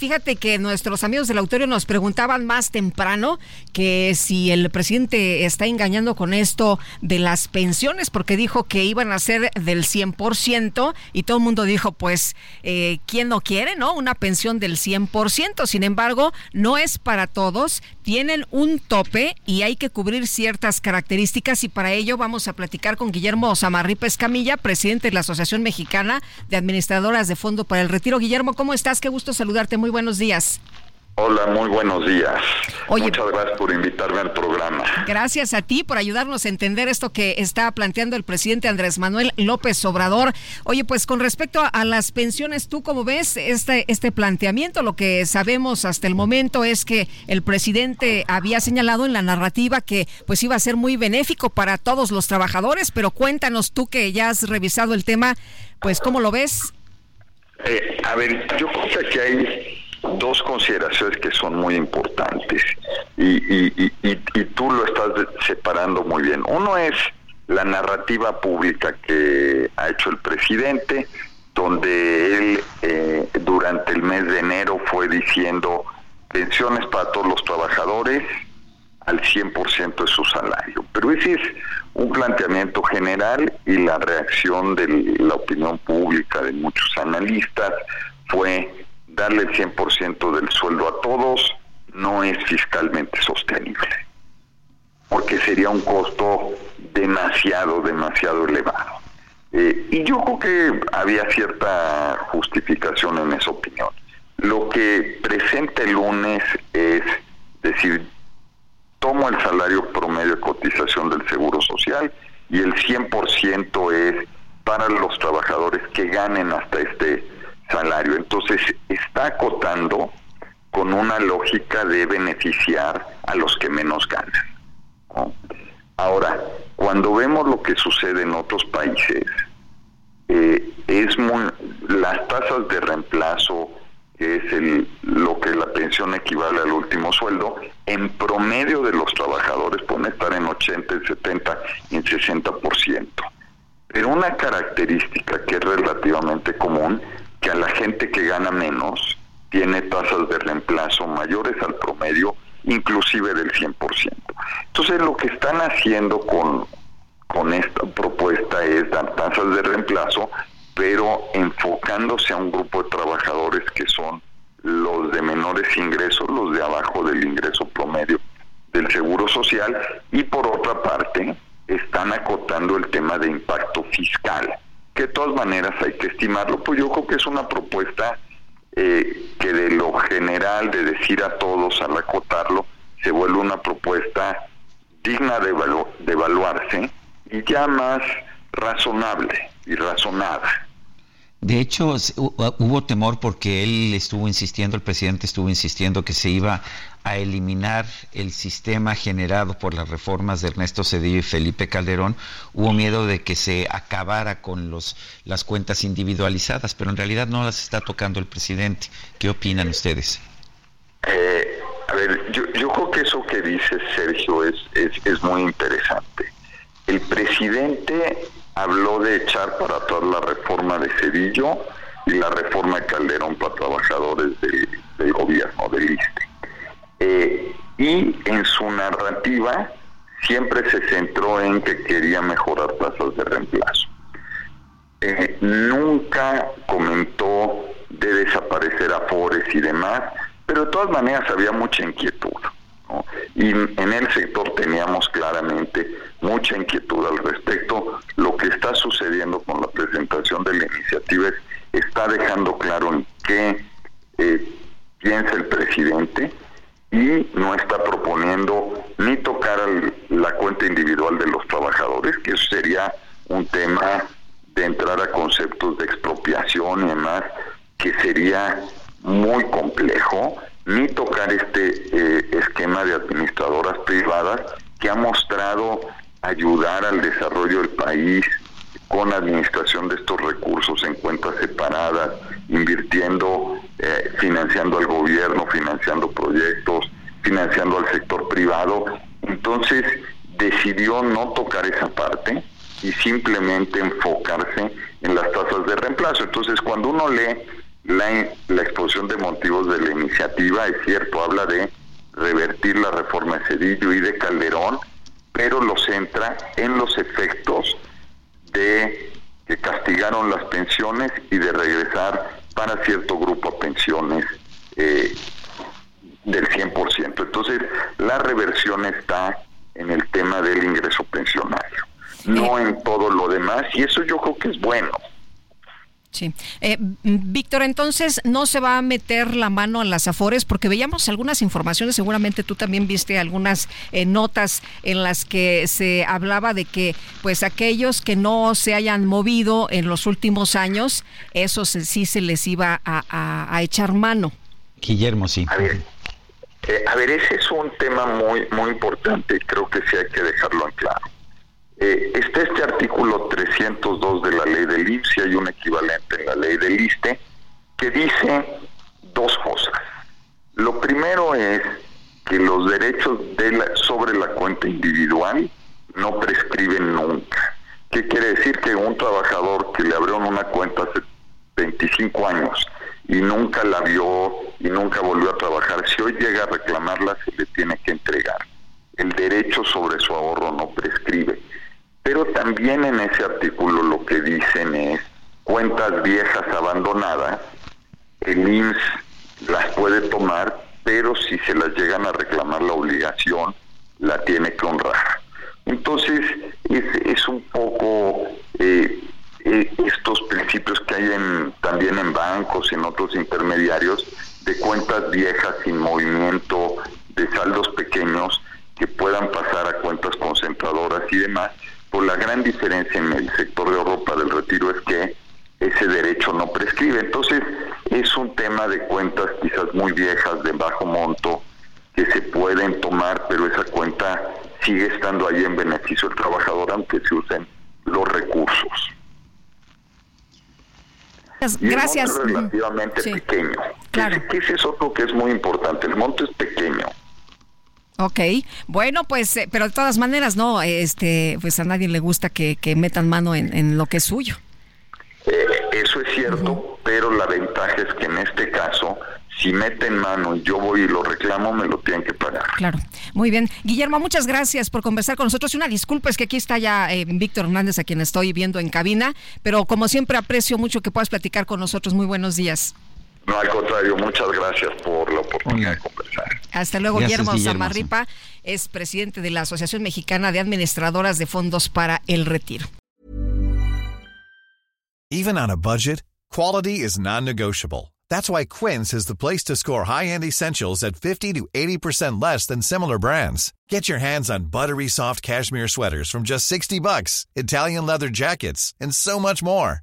Fíjate que nuestros amigos del auditorio nos preguntaban más temprano que si el presidente está engañando con esto de las pensiones, porque dijo que iban a ser del 100% y todo el mundo dijo, pues, eh, ¿quién no quiere, no? Una pensión del 100%. Sin embargo, no es para todos, tienen un tope y hay que cubrir ciertas características y para ello vamos a platicar con Guillermo Samarripa Escamilla, presidente de la Asociación Mexicana de Administradoras de Fondo para el Retiro. Guillermo, ¿cómo estás? Qué gusto saludarte. Buenos días. Hola, muy buenos días. Muchas gracias por invitarme al programa. Gracias a ti por ayudarnos a entender esto que está planteando el presidente Andrés Manuel López Obrador. Oye, pues con respecto a, las pensiones, ¿tú cómo ves este, este planteamiento? Lo que sabemos hasta el momento es que el presidente había señalado en la narrativa que pues iba a ser muy benéfico para todos los trabajadores, pero cuéntanos tú que ya has revisado el tema, pues ¿cómo lo ves? Eh, a ver, yo creo que aquí hay dos consideraciones que son muy importantes y, y, y, tú lo estás separando muy bien. Uno es la narrativa pública que ha hecho el presidente, donde él eh, durante el mes de enero fue diciendo pensiones para todos los trabajadores al 100% de su salario. Pero ese es un planteamiento general y la reacción de la opinión pública de muchos analistas fue darle el 100% del sueldo a todos no es fiscalmente sostenible, porque sería un costo demasiado, demasiado elevado. Eh, y yo creo que había cierta justificación en esa opinión. Lo que presenta el lunes es decir, tomo el salario promedio de cotización del Seguro Social y el 100% es para los trabajadores que ganen hasta este salario. Entonces está acotando con una lógica de beneficiar a los que menos ganan. Ahora, cuando vemos lo que sucede en otros países, eh, es muy, las tasas de reemplazo, que es el, lo que la pensión equivale al último sueldo, en promedio de los trabajadores pueden estar en 80, en 70 y en 60%. Pero una característica que es relativamente común que a la gente que gana menos tiene tasas de reemplazo mayores al promedio, inclusive del 100%. Entonces lo que están haciendo con, con esta propuesta es dar tasas de reemplazo, pero enfocándose a un grupo de trabajadores que son los de menores ingresos, los de abajo del ingreso promedio del Seguro Social, y por otra parte están acotando el tema de impacto fiscal que de todas maneras hay que estimarlo, pues yo creo que es una propuesta eh, que de lo general, de decir a todos al acotarlo, se vuelve una propuesta digna de, de evaluarse y ya más razonable y razonada. De hecho, hubo temor porque él estuvo insistiendo, el presidente estuvo insistiendo que se iba a eliminar el sistema generado por las reformas de Ernesto Cedillo y Felipe Calderón. Hubo miedo de que se acabara con los, las cuentas individualizadas, pero en realidad no las está tocando el presidente. ¿Qué opinan ustedes? Eh, a ver, yo, yo, creo que eso que dice Sergio es, es, es muy interesante. El presidente habló de echar para atrás la reforma de Cedillo y la reforma de Calderón para trabajadores del gobierno, del ISTE. Eh, y en su narrativa siempre se centró en que quería mejorar tasas de reemplazo. Eh, nunca comentó de desaparecer afores y demás, pero de todas maneras había mucha inquietud. Y en el sector teníamos claramente mucha inquietud al respecto. Que está sucediendo con la presentación de la iniciativa es, está dejando claro en qué eh, piensa el presidente y no está proponiendo ni tocar la cuenta individual de los trabajadores, que eso sería un tema de entrar a conceptos de expropiación y demás, que sería muy complejo, ni tocar este eh, esquema de administradoras privadas que ha mostrado ayudar al desarrollo del país con administración de estos recursos en cuentas separadas, invirtiendo, eh, financiando al gobierno, financiando proyectos, financiando al sector privado. Entonces decidió no tocar esa parte y simplemente enfocarse en las tasas de reemplazo. Entonces cuando uno lee la, la exposición de motivos de la iniciativa, es cierto, habla de revertir la reforma de Cedillo y de Calderón, pero lo centra en los efectos de que castigaron las pensiones y de regresar para cierto grupo a pensiones eh, del 100%. Entonces, la reversión está en el tema del ingreso pensionario, no en todo lo demás, y eso yo creo que es bueno. Sí. Eh, Víctor, entonces no se va a meter la mano en las afores porque veíamos algunas informaciones, seguramente tú también viste algunas eh, notas en las que se hablaba de que pues aquellos que no se hayan movido en los últimos años, eso sí se les iba a, echar mano. Guillermo, sí. A ver, eh, a ver, ese es un tema muy, muy importante y creo que sí hay que dejarlo en claro. Eh, está este artículo 302 de la ley del IMSS hay un equivalente en la ley del ISTE que dice dos cosas. Lo primero es que los derechos de sobre la cuenta individual no prescriben nunca. ¿Qué quiere decir? Que un trabajador que le abrieron una cuenta hace 25 años y nunca la vio y nunca volvió a trabajar, si hoy llega a reclamarla se le tiene que entregar. El derecho sobre su ahorro no prescribe. Pero también en ese artículo lo que dicen es cuentas viejas abandonadas, el IMSS las puede tomar, pero si se las llegan a reclamar la obligación, la tiene que honrar. Entonces, es, un poco eh, eh, estos principios que hay en, también en bancos en otros intermediarios de cuentas viejas sin movimiento, de saldos pequeños que puedan pasar a cuentas concentradoras y demás, pues la gran diferencia en el sector de Europa del retiro es que ese derecho no prescribe. Entonces, es un tema de cuentas quizás muy viejas, de bajo monto, que se pueden tomar, pero esa cuenta sigue estando ahí en beneficio del trabajador, aunque se usen los recursos. Gracias. es relativamente pequeño. Claro. Que ese es otro que es muy importante. El monto es pequeño. Ok, bueno, pues, eh, pero de todas maneras, no, este, pues a nadie le gusta que, metan mano en, lo que es suyo. Eh, eso es cierto, pero la ventaja es que en este caso, si meten mano y yo voy y lo reclamo, me lo tienen que pagar. Claro, muy bien. Guillermo, muchas gracias por conversar con nosotros. Una disculpa, es que aquí está ya eh, Víctor Hernández, a quien estoy viendo en cabina, pero como siempre aprecio mucho que puedas platicar con nosotros. Muy buenos días. No, al contrario, muchas gracias por la oportunidad de conversar. Hasta luego, Guillermo, Zamarripa es presidente de la Asociación Mexicana de Administradoras de Fondos para el Retiro. Even on a budget, quality is non-negotiable. That's why Quince is the place to score high-end essentials at 50 to 80% less than similar brands. Get your hands on buttery soft cashmere sweaters from just 60 bucks, Italian leather jackets, and so much more.